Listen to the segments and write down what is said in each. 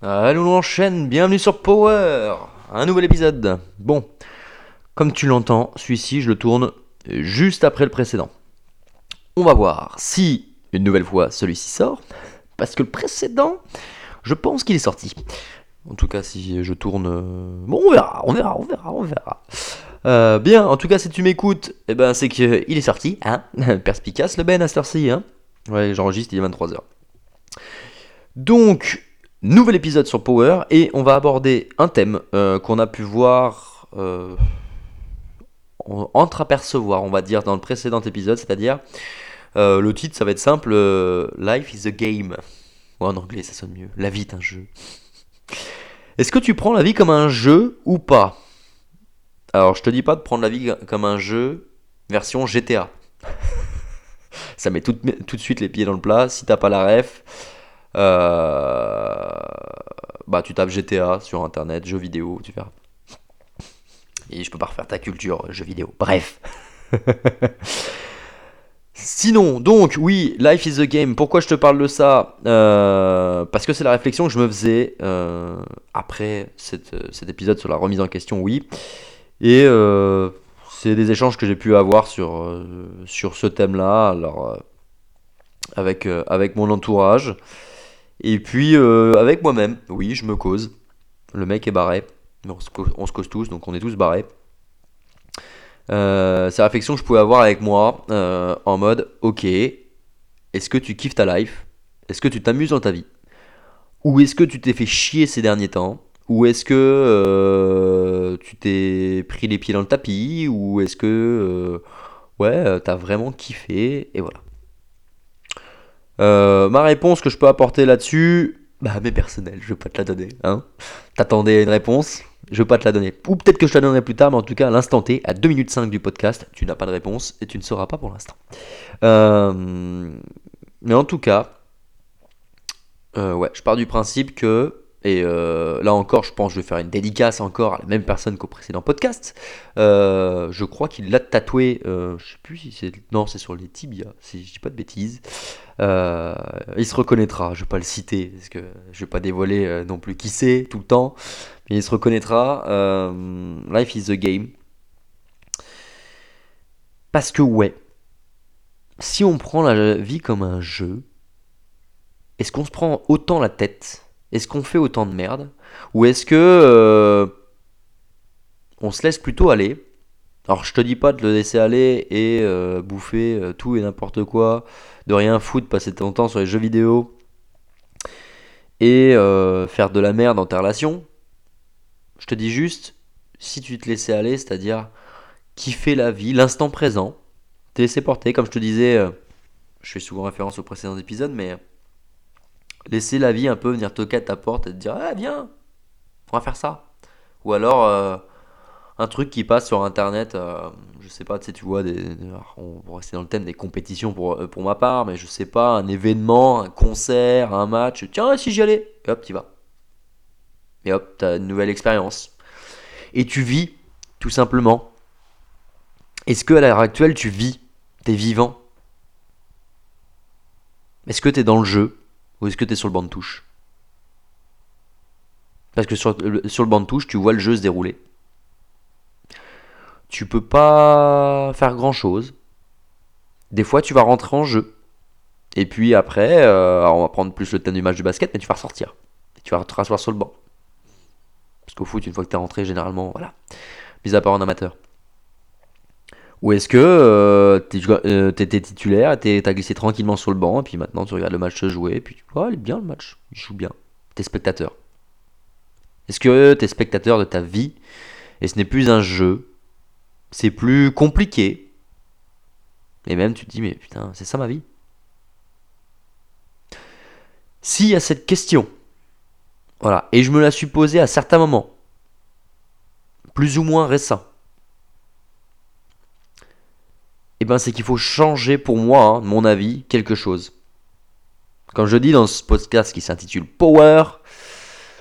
Allons, on enchaîne. Bienvenue sur Power. Un nouvel épisode. Bon, comme tu l'entends, celui-ci, je le tourne juste après le précédent. On va voir si, une nouvelle fois, celui-ci sort. Parce que le précédent, je pense qu'il est sorti. En tout cas, si je tourne. euh, Bon, on verra, on verra, on verra, on verra. Euh, bien, en tout cas, si tu m'écoutes, eh ben, c'est qu'il est sorti, hein. Perspicace le Ben à cette heure-ci. Ouais, j'enregistre, il est 23h. Donc, nouvel épisode sur Power, et on va aborder un thème euh, qu'on a pu voir, euh, en- entreapercevoir, on va dire, dans le précédent épisode, c'est-à-dire, euh, le titre, ça va être simple, euh, Life is a game. En anglais, ça sonne mieux. La vie est un jeu. Est-ce que tu prends la vie comme un jeu ou pas? Alors, je te dis pas de prendre la vie comme un jeu version GTA. Ça met tout, de- tout de suite les pieds dans le plat. Si t'as pas la ref, bah tu tapes GTA sur internet, jeux vidéo, tu verras. Et je peux pas refaire ta culture jeux vidéo. Bref. Sinon, donc, oui, Life is a Game. Pourquoi je te parle de ça? Euh, Parce que c'est la réflexion que je me faisais euh, après cet épisode sur la remise en question, oui. Et euh, c'est des échanges que j'ai pu avoir sur, euh, sur ce thème-là, alors euh, avec, euh, avec mon entourage. Et puis euh, avec moi-même, oui, je me cause. Le mec est barré, on se, cause, tous, donc on est tous barrés. Euh, c'est la réflexion que je pouvais avoir avec moi euh, en mode ok, est-ce que tu kiffes ta life? Est-ce que tu t'amuses dans ta vie? Ou est-ce que tu t'es fait chier ces derniers temps? Ou est-ce que euh, tu t'es pris les pieds dans le tapis? Ou est-ce que ouais, t'as vraiment kiffé? Et voilà. Euh, ma réponse que je peux apporter là-dessus, bah mais personnelle, je vais pas te la donner. Hein T'attendais une réponse je vais pas te la donner. Ou peut-être que je te la donnerai plus tard, mais en tout cas, à l'instant T, à 2 minutes 5 du podcast, tu n'as pas de réponse et tu ne sauras pas pour l'instant. Euh, mais en tout cas, euh, ouais, je pars du principe que, et euh, là encore, je pense que je vais faire une dédicace encore à la même personne qu'au précédent podcast. Euh, je crois qu'il l'a tatoué, euh, je sais plus si c'est. Non, c'est sur les tibias, si je dis pas de bêtises. Euh, il se reconnaîtra, je vais pas le citer, parce que je vais pas dévoiler non plus qui c'est tout le temps. Mais il se reconnaîtra. Life is a game. Parce que ouais, si on prend la vie comme un jeu, est-ce qu'on se prend autant la tête Est-ce qu'on fait autant de merde Ou est-ce que euh, on se laisse plutôt aller? Alors je te dis pas de le laisser aller et euh, bouffer euh, tout et n'importe quoi, de rien foutre, passer ton temps sur les jeux vidéo et faire de la merde dans ta relation. Je te dis juste, si tu te laissais aller, c'est-à-dire kiffer la vie, l'instant présent, te laisser porter, comme je te disais, je fais souvent référence au précédent épisode, mais laisser la vie un peu venir toquer à ta porte et te dire, ah viens, on va faire ça. Ou alors euh, un truc qui passe sur internet, euh, je sais pas, tu sais, tu vois, des, on va rester dans le thème des compétitions pour, euh, pour ma part, mais je sais pas, un événement, un concert, un match, tiens, si j'y allais, et hop, t'y vas. Et hop, t'as une nouvelle expérience. Et tu vis, tout simplement. Est-ce que à l'heure actuelle, tu vis T'es vivant? Est-ce que t'es dans le jeu? Ou est-ce que t'es sur le banc de touche? Parce que sur le, banc de touche, tu vois le jeu se dérouler. Tu peux pas faire grand chose. Des fois, tu vas rentrer en jeu. Et puis après, euh, on va prendre plus le thème du match du basket, mais tu vas ressortir. Et tu vas te rasseoir sur le banc. Parce qu'au foot, une fois que t'es rentré, généralement, voilà. Mis à part en amateur. Ou est-ce que euh, euh, t'étais titulaire, et t'es- t'as glissé tranquillement sur le banc, et puis maintenant tu regardes le match se jouer, et puis tu vois, il est bien le match, il joue bien. T'es spectateur. Est-ce que t'es spectateur de ta vie, et ce n'est plus un jeu, c'est plus compliqué, et même tu te dis, mais putain, c'est ça ma vie S'il y a cette question, voilà, et je me la suis posée à certains moments, plus ou moins récents, eh ben c'est qu'il faut changer pour moi, hein, mon avis, quelque chose. Comme je dis dans ce podcast qui s'intitule Power,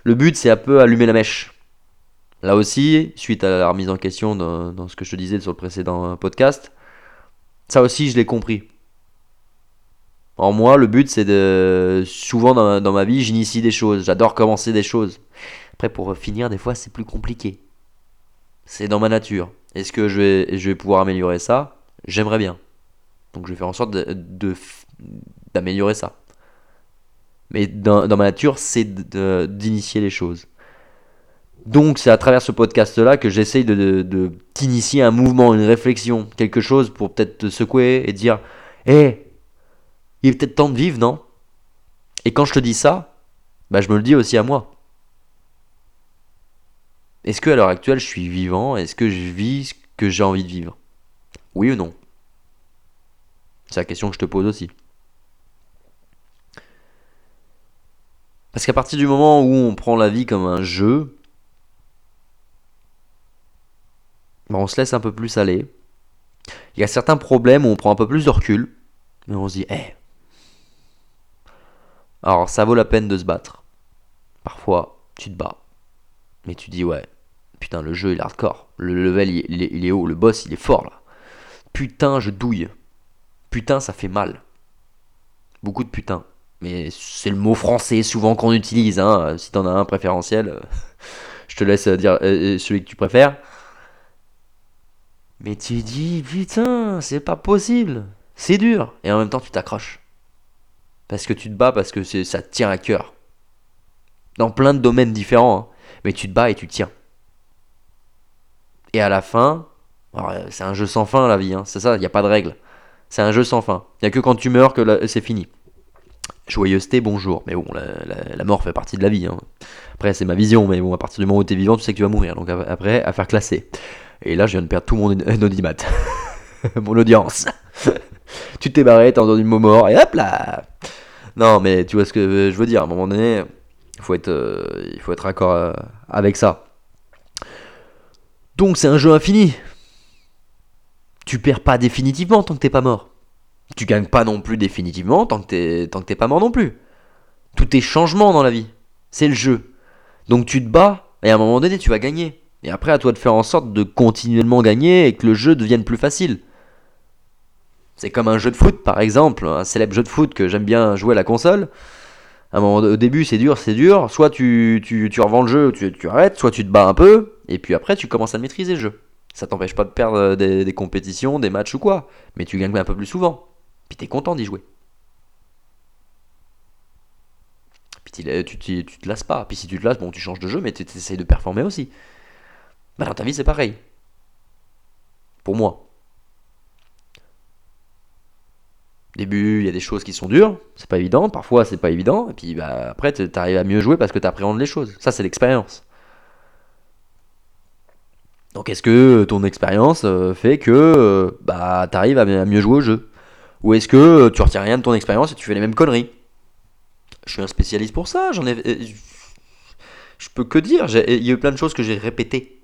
le but c'est un peu allumer la mèche. Là aussi, suite à la remise en question dans, ce que je te disais sur le précédent podcast, ça aussi je l'ai compris. En moi, le but, c'est de. Souvent dans, dans ma vie, j'initie des choses. J'adore commencer des choses. Après, pour finir, des fois, c'est plus compliqué. C'est dans ma nature. Est-ce que je vais, je vais pouvoir améliorer ça? J'aimerais bien. Donc, je vais faire en sorte de- de- d'améliorer ça. Mais dans, ma nature, c'est d'initier les choses. Donc, c'est à travers ce podcast-là que j'essaye de t'initier un mouvement, une réflexion, quelque chose pour peut-être te secouer et dire Hé, il est peut-être temps de vivre, non? Et quand je te dis ça, bah, je me le dis aussi à moi. Est-ce que à l'heure actuelle, je suis vivant? Est-ce que je vis ce que j'ai envie de vivre? Oui ou non? C'est la question que je te pose aussi. Parce qu'à partir du moment où on prend la vie comme un jeu, bah, on se laisse un peu plus aller. Il y a certains problèmes où on prend un peu plus de recul, mais on se dit, eh. Alors, ça vaut la peine de se battre. Parfois, tu te bats. Mais tu dis, ouais, putain, le jeu il est hardcore. Le level il est haut, le boss il est fort là. Putain, je douille. Putain, ça fait mal. Beaucoup de putain. Mais c'est le mot français souvent qu'on utilise. Hein. Si t'en as un préférentiel, je te laisse dire euh, euh, celui que tu préfères. Mais tu dis, putain, c'est pas possible. C'est dur. Et en même temps, tu t'accroches. Parce que tu te bats, parce que ça te tient à cœur. Dans plein de domaines différents. hein. Mais tu te bats et tu tiens. Et à la fin, c'est un jeu sans fin la vie. hein. C'est ça, il n'y a pas de règle. C'est un jeu sans fin. Il n'y a que quand tu meurs que c'est fini. Joyeuseté, bonjour. Mais bon, la, mort fait partie de la vie. hein. Après, c'est ma vision. Mais bon, à partir du moment où tu es vivant, tu sais que tu vas mourir. Donc ap- après, à faire classer. Et là, je viens de perdre tout mon audimat. mon audience. tu t'es barré, t'as entendu le mot mort, et hop là Non, mais tu vois ce que je veux dire. À un moment donné, il faut être, euh, il faut être raccord euh, avec ça. Donc, c'est un jeu infini. Tu perds pas définitivement tant que t'es pas mort. Tu gagnes pas non plus définitivement tant que t'es, pas mort non plus. Tout est changement dans la vie. C'est le jeu. Donc tu te bats, et à un moment donné, tu vas gagner. Et après, à toi de faire en sorte de continuellement gagner et que le jeu devienne plus facile. C'est comme un jeu de foot, par exemple, un célèbre jeu de foot que j'aime bien jouer à la console. Au début, c'est dur, c'est dur. Soit tu, tu, tu revends le jeu, tu, tu arrêtes, soit tu te bats un peu, et puis après, tu commences à maîtriser le jeu. Ça t'empêche pas de perdre des, des compétitions, des matchs ou quoi, mais tu gagnes un peu plus souvent. Puis t'es content d'y jouer. Puis tu, tu, te lasses pas. Puis si tu te lasses, bon, tu changes de jeu, mais tu essayes de performer aussi. Bah dans ta vie, c'est pareil. Pour moi. Début, il y a des choses qui sont dures, c'est pas évident, parfois c'est pas évident, et puis bah, après tu arrives à mieux jouer parce que tu les choses. Ça, c'est l'expérience. Donc est-ce que ton expérience euh, fait que euh, bah, tu arrives à, mieux jouer au jeu? Ou est-ce que euh, tu retiens rien de ton expérience et tu fais les mêmes conneries? Je suis un spécialiste pour ça, j'en ai... euh, Je peux que dire, il y a eu plein de choses que j'ai répétées.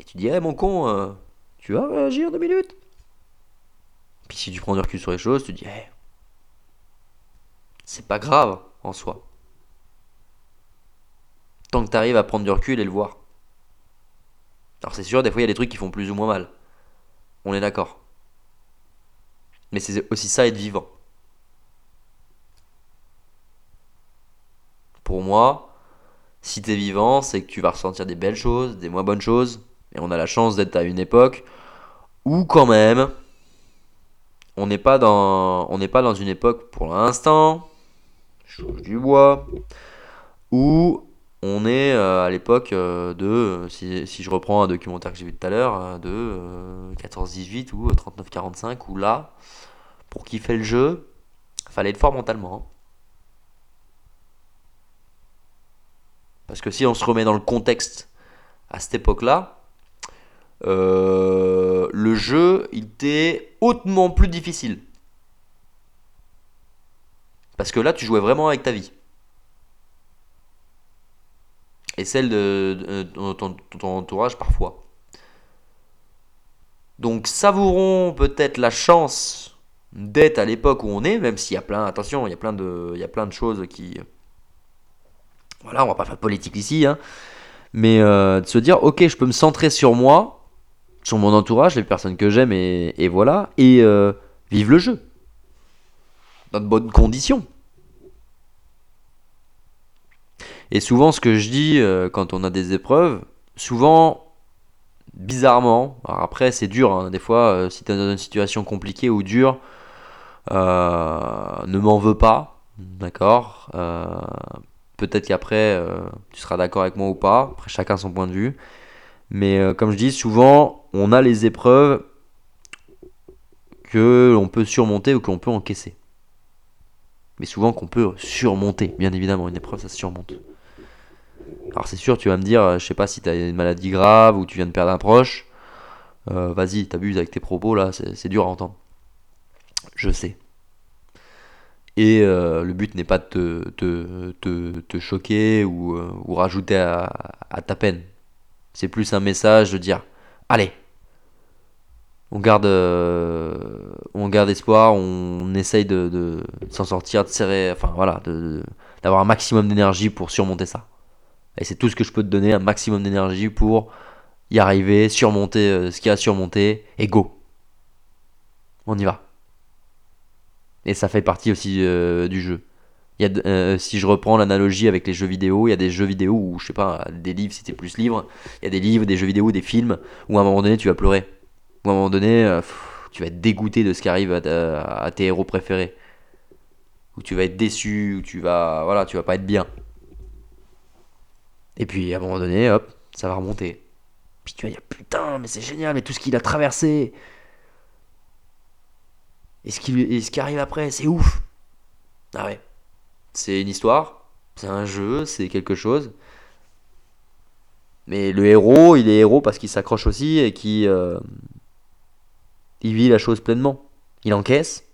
Et tu dis, eh mon con, euh, tu vas réagir deux minutes? Puis si tu prends du recul sur les choses, tu dis, eh, c'est pas grave en soi. Tant que tu à prendre du recul et le voir. Alors c'est sûr, des fois il y a des trucs qui font plus ou moins mal. On est d'accord. Mais c'est aussi ça être vivant. Pour moi, si t'es vivant, c'est que tu vas ressentir des belles choses, des moins bonnes choses. Et on a la chance d'être à une époque où quand même, on n'est pas dans, on n'est pas dans une époque pour l'instant, touche du bois, où on est euh, à l'époque euh, de, euh, si, je reprends un documentaire que j'ai vu tout à l'heure, de euh, 14-18 ou euh, 39-45, où là, pour kiffer le jeu, fallait être fort mentalement. hein. Parce que si on se remet dans le contexte à cette époque-là, le jeu il était hautement plus difficile. Parce que là, tu jouais vraiment avec ta vie. Et celle de, de ton, entourage parfois. Donc savourons peut-être la chance d'être à l'époque où on est, même s'il y a plein, attention, il y a plein de, il y a plein de choses qui... Voilà, on va pas faire de politique ici, hein. Mais euh, de se dire, ok, je peux me centrer sur moi, sur mon entourage, les personnes que j'aime, et, et voilà, et euh, vivre le jeu. dans de bonnes conditions. Et souvent, ce que je dis euh, quand on a des épreuves, souvent, bizarrement, alors après c'est dur, hein, des fois, euh, si tu es dans une situation compliquée ou dure, euh, ne m'en veux pas, d'accord Peut-être qu'après, tu seras d'accord avec moi ou pas, après chacun son point de vue. Mais comme je dis, souvent, on a les épreuves que l'on peut surmonter ou qu'on peut encaisser. Mais souvent qu'on peut surmonter, bien évidemment, une épreuve ça se surmonte. Alors c'est sûr, tu vas me dire, euh, je sais pas si tu as une maladie grave ou tu viens de perdre un proche. Euh, Vas-y, t'abuses avec tes propos là, c'est dur à entendre. Je sais. Et euh, le but n'est pas de te, choquer ou, ou rajouter à, ta peine. C'est plus un message de dire allez, on garde, on garde espoir, on, essaye de, de s'en sortir, de serrer, enfin voilà, d'avoir un maximum d'énergie pour surmonter ça. Et c'est tout ce que je peux te donner, un maximum d'énergie pour y arriver, surmonter euh, ce qu'il y a à surmonter, et go. On y va. Et ça fait partie aussi euh, du jeu. Y a, euh, si je reprends l'analogie avec les jeux vidéo, il y a des jeux vidéo où, je sais pas, des livres, si c'était plus livre, il y a des livres, des jeux vidéo, des films, où à un moment donné tu vas pleurer. Ou à un moment donné, tu vas être dégoûté de ce qui arrive à, à, tes héros préférés. Ou tu vas être déçu, ou tu vas, voilà, tu vas pas être bien. Et puis à un moment donné, hop, ça va remonter. Puis tu vas dire putain, mais c'est génial, mais tout ce qu'il a traversé. Et ce, qui, ce qui arrive après, c'est ouf. Ah ouais. C'est une histoire, c'est un jeu, c'est quelque chose. Mais le héros, il est héros parce qu'il s'accroche aussi et qu'il euh, il vit la chose pleinement. Il encaisse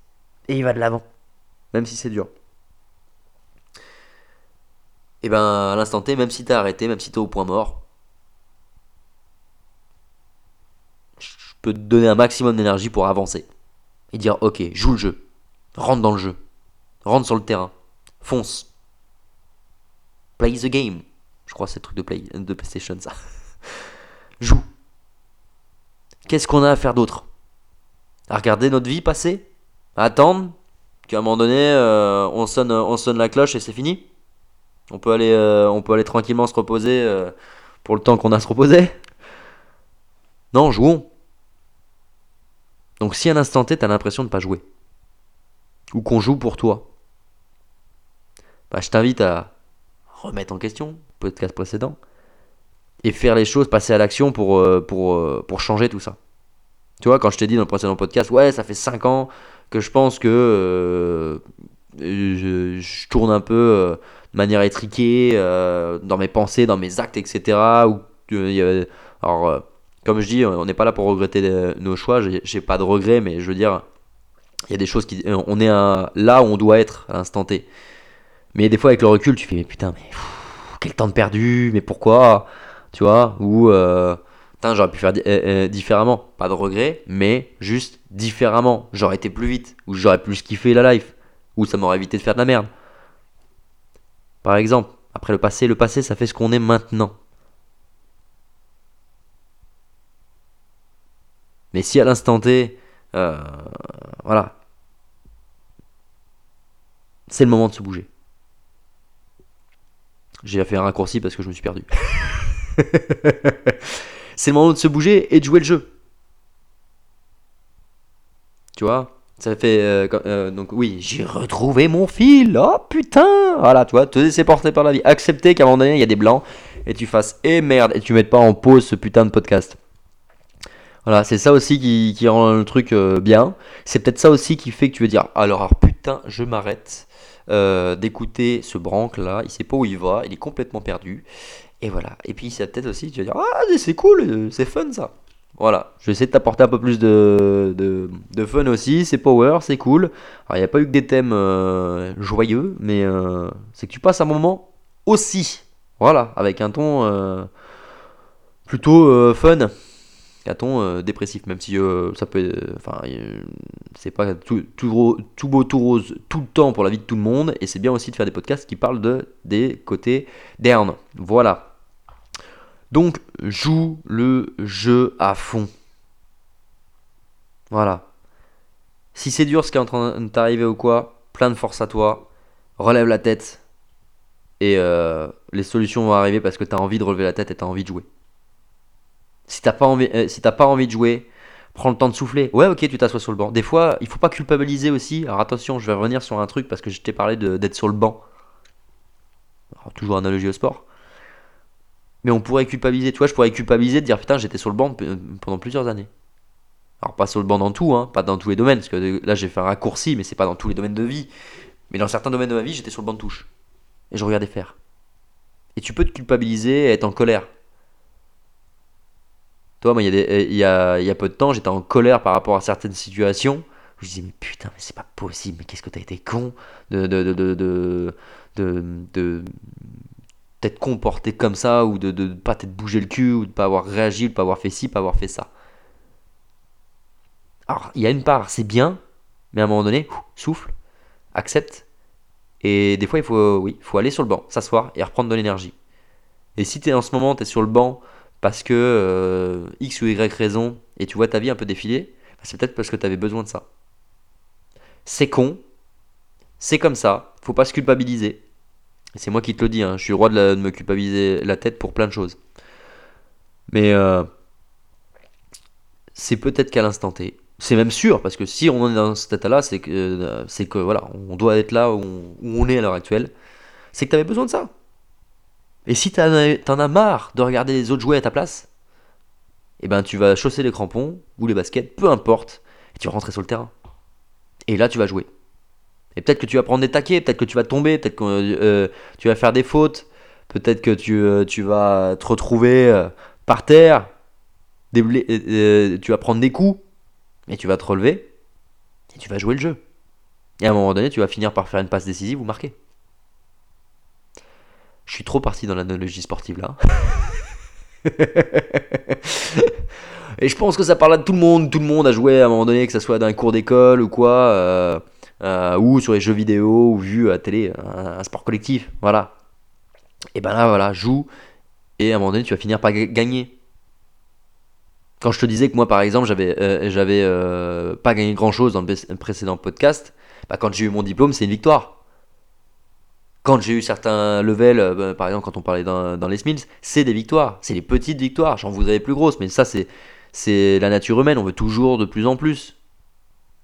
et il va de l'avant. Même si c'est dur et ben à l'instant T, même si t'es arrêté, même si t'es au point mort, je peux te donner un maximum d'énergie pour avancer. Et dire ok, joue le jeu, rentre dans le jeu, rentre sur le terrain, fonce. Play the game. Je crois que c'est le truc de, play, de PlayStation ça. joue. Qu'est-ce qu'on a à faire d'autre? À regarder notre vie passer? À attendre? Qu'à un moment donné, euh, on, sonne, on sonne la cloche et c'est fini? On peut aller, euh, on peut aller tranquillement se reposer euh, pour le temps qu'on a à se reposer. Non, jouons. Donc si à l'instant T, t'as l'impression de pas jouer, ou qu'on joue pour toi, bah, je t'invite à remettre en question podcast précédent et faire les choses, passer à l'action pour, euh, pour changer tout ça. Tu vois, quand je t'ai dit dans le précédent podcast, ouais, ça fait 5 ans que je pense que je, tourne un peu de manière étriquée euh, dans mes pensées, dans mes actes, etc. Ou, euh, alors, euh, comme je dis, on n'est pas là pour regretter nos choix, j'ai pas de regrets, mais je veux dire, il y a des choses qui. On est là où on doit être à l'instant T. Mais des fois, avec le recul, tu fais, mais putain, mais quel temps de perdu, mais pourquoi Tu vois Ou, putain, j'aurais pu faire différemment. Pas de regrets, mais juste différemment. J'aurais été plus vite, ou j'aurais plus kiffé la life, ou ça m'aurait évité de faire de la merde. Par exemple, après le passé, le passé, ça fait ce qu'on est maintenant. Mais si à l'instant T, euh, voilà, c'est le moment de se bouger. J'ai fait un raccourci parce que je me suis perdu. c'est le moment de se bouger et de jouer le jeu. Tu vois? Ça fait. Euh, euh, donc, oui, j'ai retrouvé mon fil. Oh putain Voilà, tu vois, te laisser porter par la vie. Accepter qu'à un moment donné, il y a des blancs. Et tu fasses. Eh merde Et tu mettes pas en pause ce putain de podcast. Voilà, c'est ça aussi qui, rend le truc euh, bien. C'est peut-être ça aussi qui fait que tu veux dire alors, putain, je m'arrête d'écouter ce branque là. Il sait pas où il va. Il est complètement perdu. Et voilà. Et puis, c'est peut-être aussi, tu vas dire ah, c'est cool, c'est fun ça. Voilà, je vais essayer de t'apporter un peu plus de, de, fun aussi. C'est power, c'est cool. Alors, il n'y a pas eu que des thèmes euh, joyeux, mais euh, c'est que tu passes un moment aussi. Voilà, avec un ton euh, plutôt fun. Un ton dépressif, même si ça peut. Enfin, c'est pas tout, tout, beau, tout rose tout le temps pour la vie de tout le monde. Et c'est bien aussi de faire des podcasts qui parlent de, des côtés d'Erne. Voilà. Donc, joue le jeu à fond. Voilà. Si c'est dur ce qui est en train de t'arriver ou quoi, plein de force à toi, relève la tête, et euh, les solutions vont arriver parce que tu as envie de relever la tête et tu as envie de jouer. Si t'as pas envie, euh, pas envie de jouer, prends le temps de souffler. Ouais, ok, tu t'assois sur le banc. Des fois, il faut pas culpabiliser aussi. Alors attention, je vais revenir sur un truc parce que je t'ai parlé d'être sur le banc. Toujours analogie au sport. Mais on pourrait culpabiliser. Tu vois, je pourrais culpabiliser de dire putain, j'étais sur le banc pendant plusieurs années. Alors pas sur le banc dans tout, hein, pas dans tous les domaines, parce que là j'ai fait un raccourci, mais c'est pas dans tous les domaines de vie. Mais dans certains domaines de ma vie, j'étais sur le banc de touche. Et je regardais faire. Et tu peux te culpabiliser et être en colère. Toi, moi, il y, a y a, peu de temps, j'étais en colère par rapport à certaines situations. Je me disais, mais putain, mais c'est pas possible, mais qu'est-ce que t'as été con de, de, de, de, t'être comporté comme ça, ou de ne pas t'être bougé le cul, ou de pas avoir réagi, de pas avoir fait ci, pas avoir fait ça. Alors, il y a une part, c'est bien, mais à un moment donné, souffle, accepte. Et des fois, il faut, oui, faut aller sur le banc, s'asseoir et reprendre de l'énergie. Et si es en ce moment, tu es sur le banc parce que euh, X ou Y raison, et tu vois ta vie un peu défiler, bah, c'est peut-être parce que tu avais besoin de ça. C'est con, c'est comme ça, faut pas se culpabiliser. C'est moi qui te le dis, hein, je suis roi de, me culpabiliser la tête pour plein de choses. Mais euh, c'est peut-être qu'à l'instant T. C'est même sûr, parce que si on est dans cet état-là, c'est que, euh, c'est que voilà, on doit être là où on, est à l'heure actuelle. C'est que tu avais besoin de ça. Et si t'en as, marre de regarder les autres jouer à ta place, eh ben tu vas chausser les crampons ou les baskets, peu importe, et tu vas rentrer sur le terrain. Et là tu vas jouer. Et peut-être que tu vas prendre des taquets, peut-être que tu vas tomber, peut-être que euh, tu vas faire des fautes, peut-être que tu, euh, vas te retrouver euh, par terre, tu vas prendre des coups, mais tu vas te relever et tu vas jouer le jeu. Et à un moment donné, tu vas finir par faire une passe décisive ou marquer. Je suis trop parti dans l'analogie sportive là. Et je pense que ça parle à tout le monde. Tout le monde a joué à un moment donné, que ce soit dans un cours d'école ou quoi, euh, euh, ou sur les jeux vidéo, ou vu à télé, un, sport collectif. Voilà. Et ben là, voilà, joue. Et à un moment donné, tu vas finir par gagner. Quand je te disais que moi, par exemple, j'avais euh, j'avais pas gagné grand chose dans le précédent podcast, bah, quand j'ai eu mon diplôme, c'est une victoire quand j'ai eu certains levels, euh, bah, par exemple quand on parlait dans, dans les Smiths, c'est des victoires, c'est les petites victoires, j'en voudrais plus grosses, mais ça c'est, c'est la nature humaine, on veut toujours de plus en plus.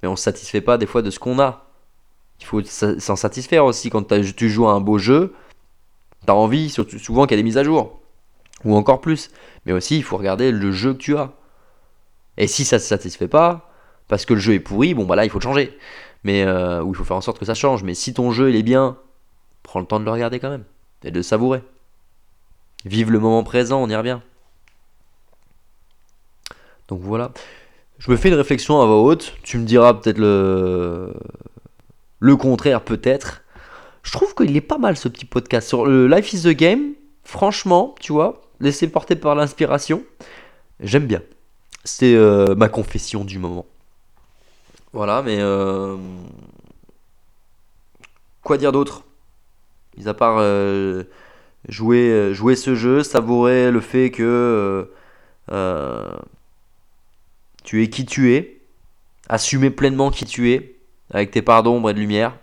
Mais on ne se satisfait pas des fois de ce qu'on a. Il faut s'en satisfaire aussi quand tu joues à un beau jeu, tu as envie, surtout, souvent qu'il y a des mises à jour, ou encore plus. Mais aussi il faut regarder le jeu que tu as. Et si ça ne se satisfait pas, parce que le jeu est pourri, bon bah là il faut changer. Mais, euh, ou il faut faire en sorte que ça change. Mais si ton jeu il est bien, prends le temps de le regarder quand même et de savourer. Vive le moment présent, on y revient. Donc voilà. Je me fais une réflexion à voix haute. Tu me diras peut-être le, le contraire, peut-être. Je trouve qu'il est pas mal ce petit podcast sur le Life is the Game. Franchement, tu vois, laissé porter par l'inspiration. J'aime bien. C'est euh, ma confession du moment. Voilà, mais. Euh, quoi dire d'autre? Mis à part euh, jouer, euh, jouer ce jeu, savourer le fait que euh, tu es qui tu es, assumer pleinement qui tu es, avec tes parts d'ombre et de lumière,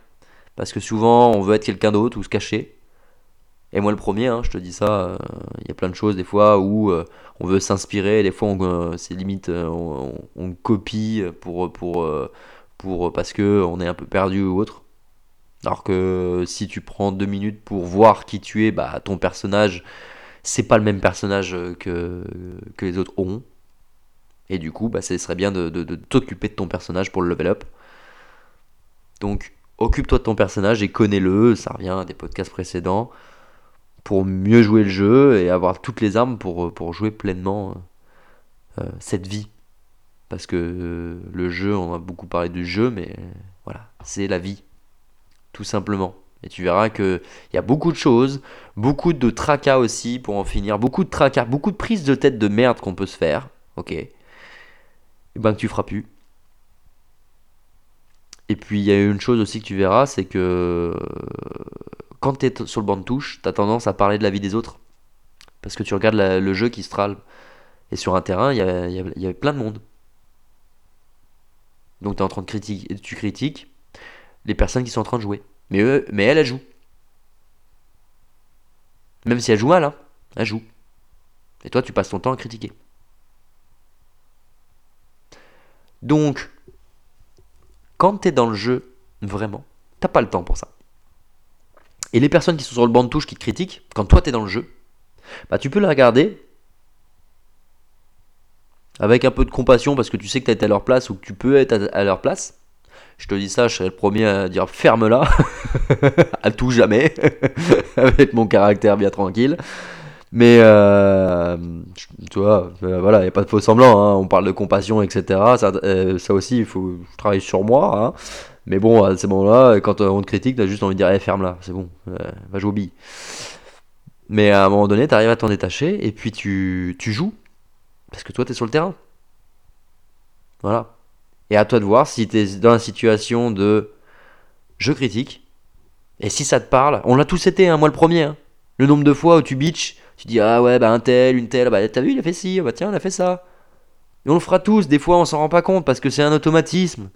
parce que souvent on veut être quelqu'un d'autre ou se cacher. Et moi le premier, hein, je te dis ça, il y a plein de choses des fois où on veut s'inspirer, des fois c'est limite on, copie pour, pour, pour, parce que on est un peu perdu ou autre. Alors que si tu prends deux minutes pour voir qui tu es, bah ton personnage, c'est pas le même personnage que, que les autres auront. Et du coup, bah, ce serait bien de, t'occuper de ton personnage pour le level up. Donc, occupe-toi de ton personnage et connais-le. Ça revient à des podcasts précédents. Pour mieux jouer le jeu et avoir toutes les armes pour, pour jouer pleinement euh, cette vie. Parce que le jeu, on a beaucoup parlé du jeu, mais voilà, c'est la vie tout simplement. Et tu verras qu'il y a beaucoup de choses, beaucoup de tracas aussi pour en finir, beaucoup de tracas, beaucoup de prises de tête de merde qu'on peut se faire, ok? Et ben que tu feras plus. Et puis il y a une chose aussi que tu verras, c'est que quand tu es sur le banc de touche, tu as tendance à parler de la vie des autres. Parce que tu regardes le jeu qui se trale. Et sur un terrain, il y a, y a, plein de monde. Donc tu en train de critiquer, tu critiques, les personnes qui sont en train de jouer. Mais, eux, mais elle, elle joue. Même si elle joue mal, hein, elle joue. Et toi, tu passes ton temps à critiquer. Donc, quand tu es dans le jeu, vraiment, t'as pas le temps pour ça. Et les personnes qui sont sur le banc de touche qui te critiquent, quand toi tu es dans le jeu, bah tu peux les regarder avec un peu de compassion parce que tu sais que tu été à leur place ou que tu peux être à leur place. Je te dis ça, je serais le premier à dire ferme-la, à tout jamais, avec mon caractère bien tranquille. Mais euh, tu vois, euh, voilà, il n'y a pas de faux semblant, hein. on parle de compassion, etc. Ça, euh, ça aussi, il faut travailler sur moi. Hein. Mais bon, à ce moment-là, quand on te critique, t'as juste envie de dire, eh, ferme-la, c'est bon, va jouer au billes. Mais à un moment donné, tu arrives à t'en détacher et puis tu, tu joues. Parce que toi, tu es sur le terrain. Voilà. Et à toi de voir si tu es dans la situation de je critique. Et si ça te parle, on l'a tous été, hein, moi le premier. Le nombre de fois où tu bitches tu dis, ah ouais, bah un tel, une telle, bah t'as vu, il a fait ci, bah tiens, on a fait ça. Et on le fera tous, des fois on s'en rend pas compte parce que c'est un automatisme.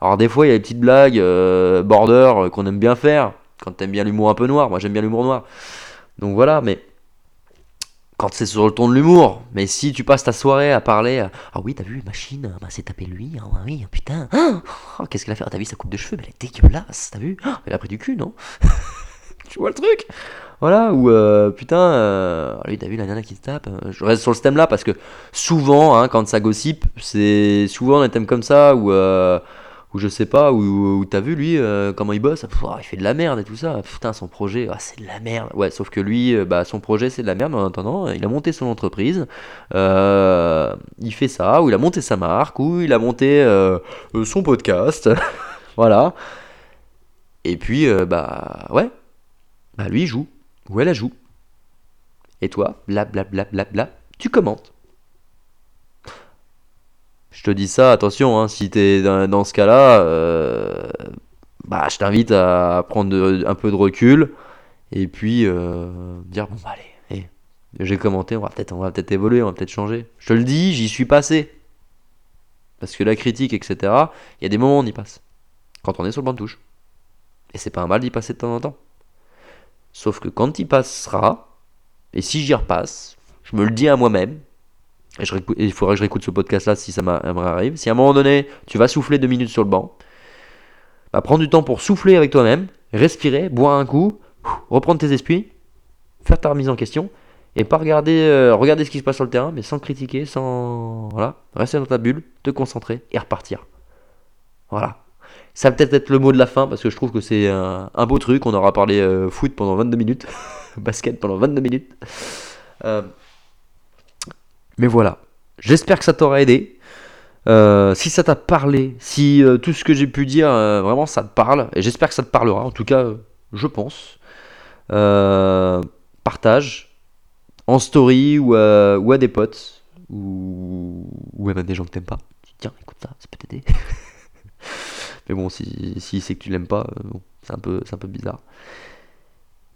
Alors des fois il y a des petites blagues, euh, border, euh, qu'on aime bien faire, quand t'aimes bien l'humour un peu noir, moi j'aime bien l'humour noir. Donc voilà, mais quand c'est sur le ton de l'humour, mais si tu passes ta soirée à parler, ah oui, t'as vu, machine, bah c'est tapé lui, ah oui, putain, oh, qu'est-ce qu'elle a fait, ah, t'as vu sa coupe de cheveux, elle est dégueulasse, t'as vu, elle a pris du cul, non? Tu vois le truc? Voilà, ou euh, putain, euh, lui t'as vu la nana qui se tape euh, Je reste sur ce thème là parce que souvent, hein, quand ça gossip, c'est souvent un thème comme ça, ou ou je sais pas, où, t'as vu lui comment il bosse, il fait de la merde et tout ça, putain son projet, ah, c'est de la merde. Ouais, sauf que lui, bah, son projet c'est de la merde, en attendant, il a monté son entreprise, il fait ça, ou il a monté sa marque, ou il a monté son podcast, voilà. Et puis, bah ouais, bah lui il joue ou elle la joue. Et toi, blablabla, bla, bla, bla, tu commentes. Je te dis ça, attention, hein, si t'es dans, dans ce cas-là, euh, bah, je t'invite à prendre un peu de recul et puis euh, dire bon, bah, allez, j'ai commenté, on va peut-être peut évoluer, on va peut-être changer. Je te le dis, j'y suis passé. Parce que la critique, etc., il y a des moments où on y passe. Quand on est sur le banc de touche. Et c'est pas un mal d'y passer de temps en temps. Sauf que quand il passera, et si j'y repasse, je me le dis à moi-même, et, il faudrait que je réécoute ce podcast-là si ça m'arrive. Si à un moment donné, tu vas souffler deux minutes sur le banc, bah, prends du temps pour souffler avec toi-même, respirer, boire un coup, reprendre tes esprits, faire ta remise en question, et pas regarder, euh, regarder ce qui se passe sur le terrain, mais sans critiquer, sans. Voilà, rester dans ta bulle, te concentrer et repartir. Voilà. Ça va peut-être être le mot de la fin parce que je trouve que c'est un, beau truc. On aura parlé euh, foot pendant 22 minutes, basket pendant 22 minutes. Euh, mais voilà, j'espère que ça t'aura aidé. Euh, si ça t'a parlé, si tout ce que j'ai pu dire, vraiment ça te parle, et j'espère que ça te parlera, en tout cas, je pense. partage en story ou à, à des potes, ou, ou à même des gens que t'aimes pas. Tiens, écoute ça, ça peut t'aider. Mais bon, si, si c'est que tu l'aimes pas, euh, c'est un, peu, un peu bizarre.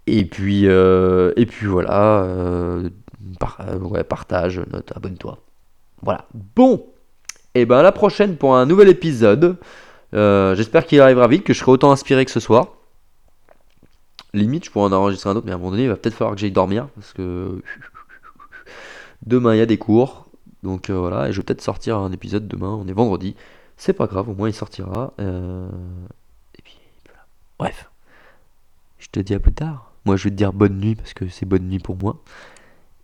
Et puis, euh, et puis voilà, euh, partage, note, abonne-toi. Voilà. Bon, et ben à la prochaine pour un nouvel épisode. J'espère qu'il arrivera vite, que je serai autant inspiré que ce soir. Limite, je pourrais en enregistrer un autre, mais à un moment donné, il va peut-être falloir que j'aille dormir parce que demain il y a des cours. Donc voilà, et je vais peut-être sortir un épisode demain, on est vendredi. C'est pas grave, au moins il sortira. Euh, et puis voilà. Bref. Je te dis à plus tard. Moi je vais te dire bonne nuit parce que c'est bonne nuit pour moi.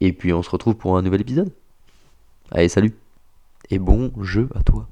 Et puis on se retrouve pour un nouvel épisode. Allez, salut. Et bon jeu à toi.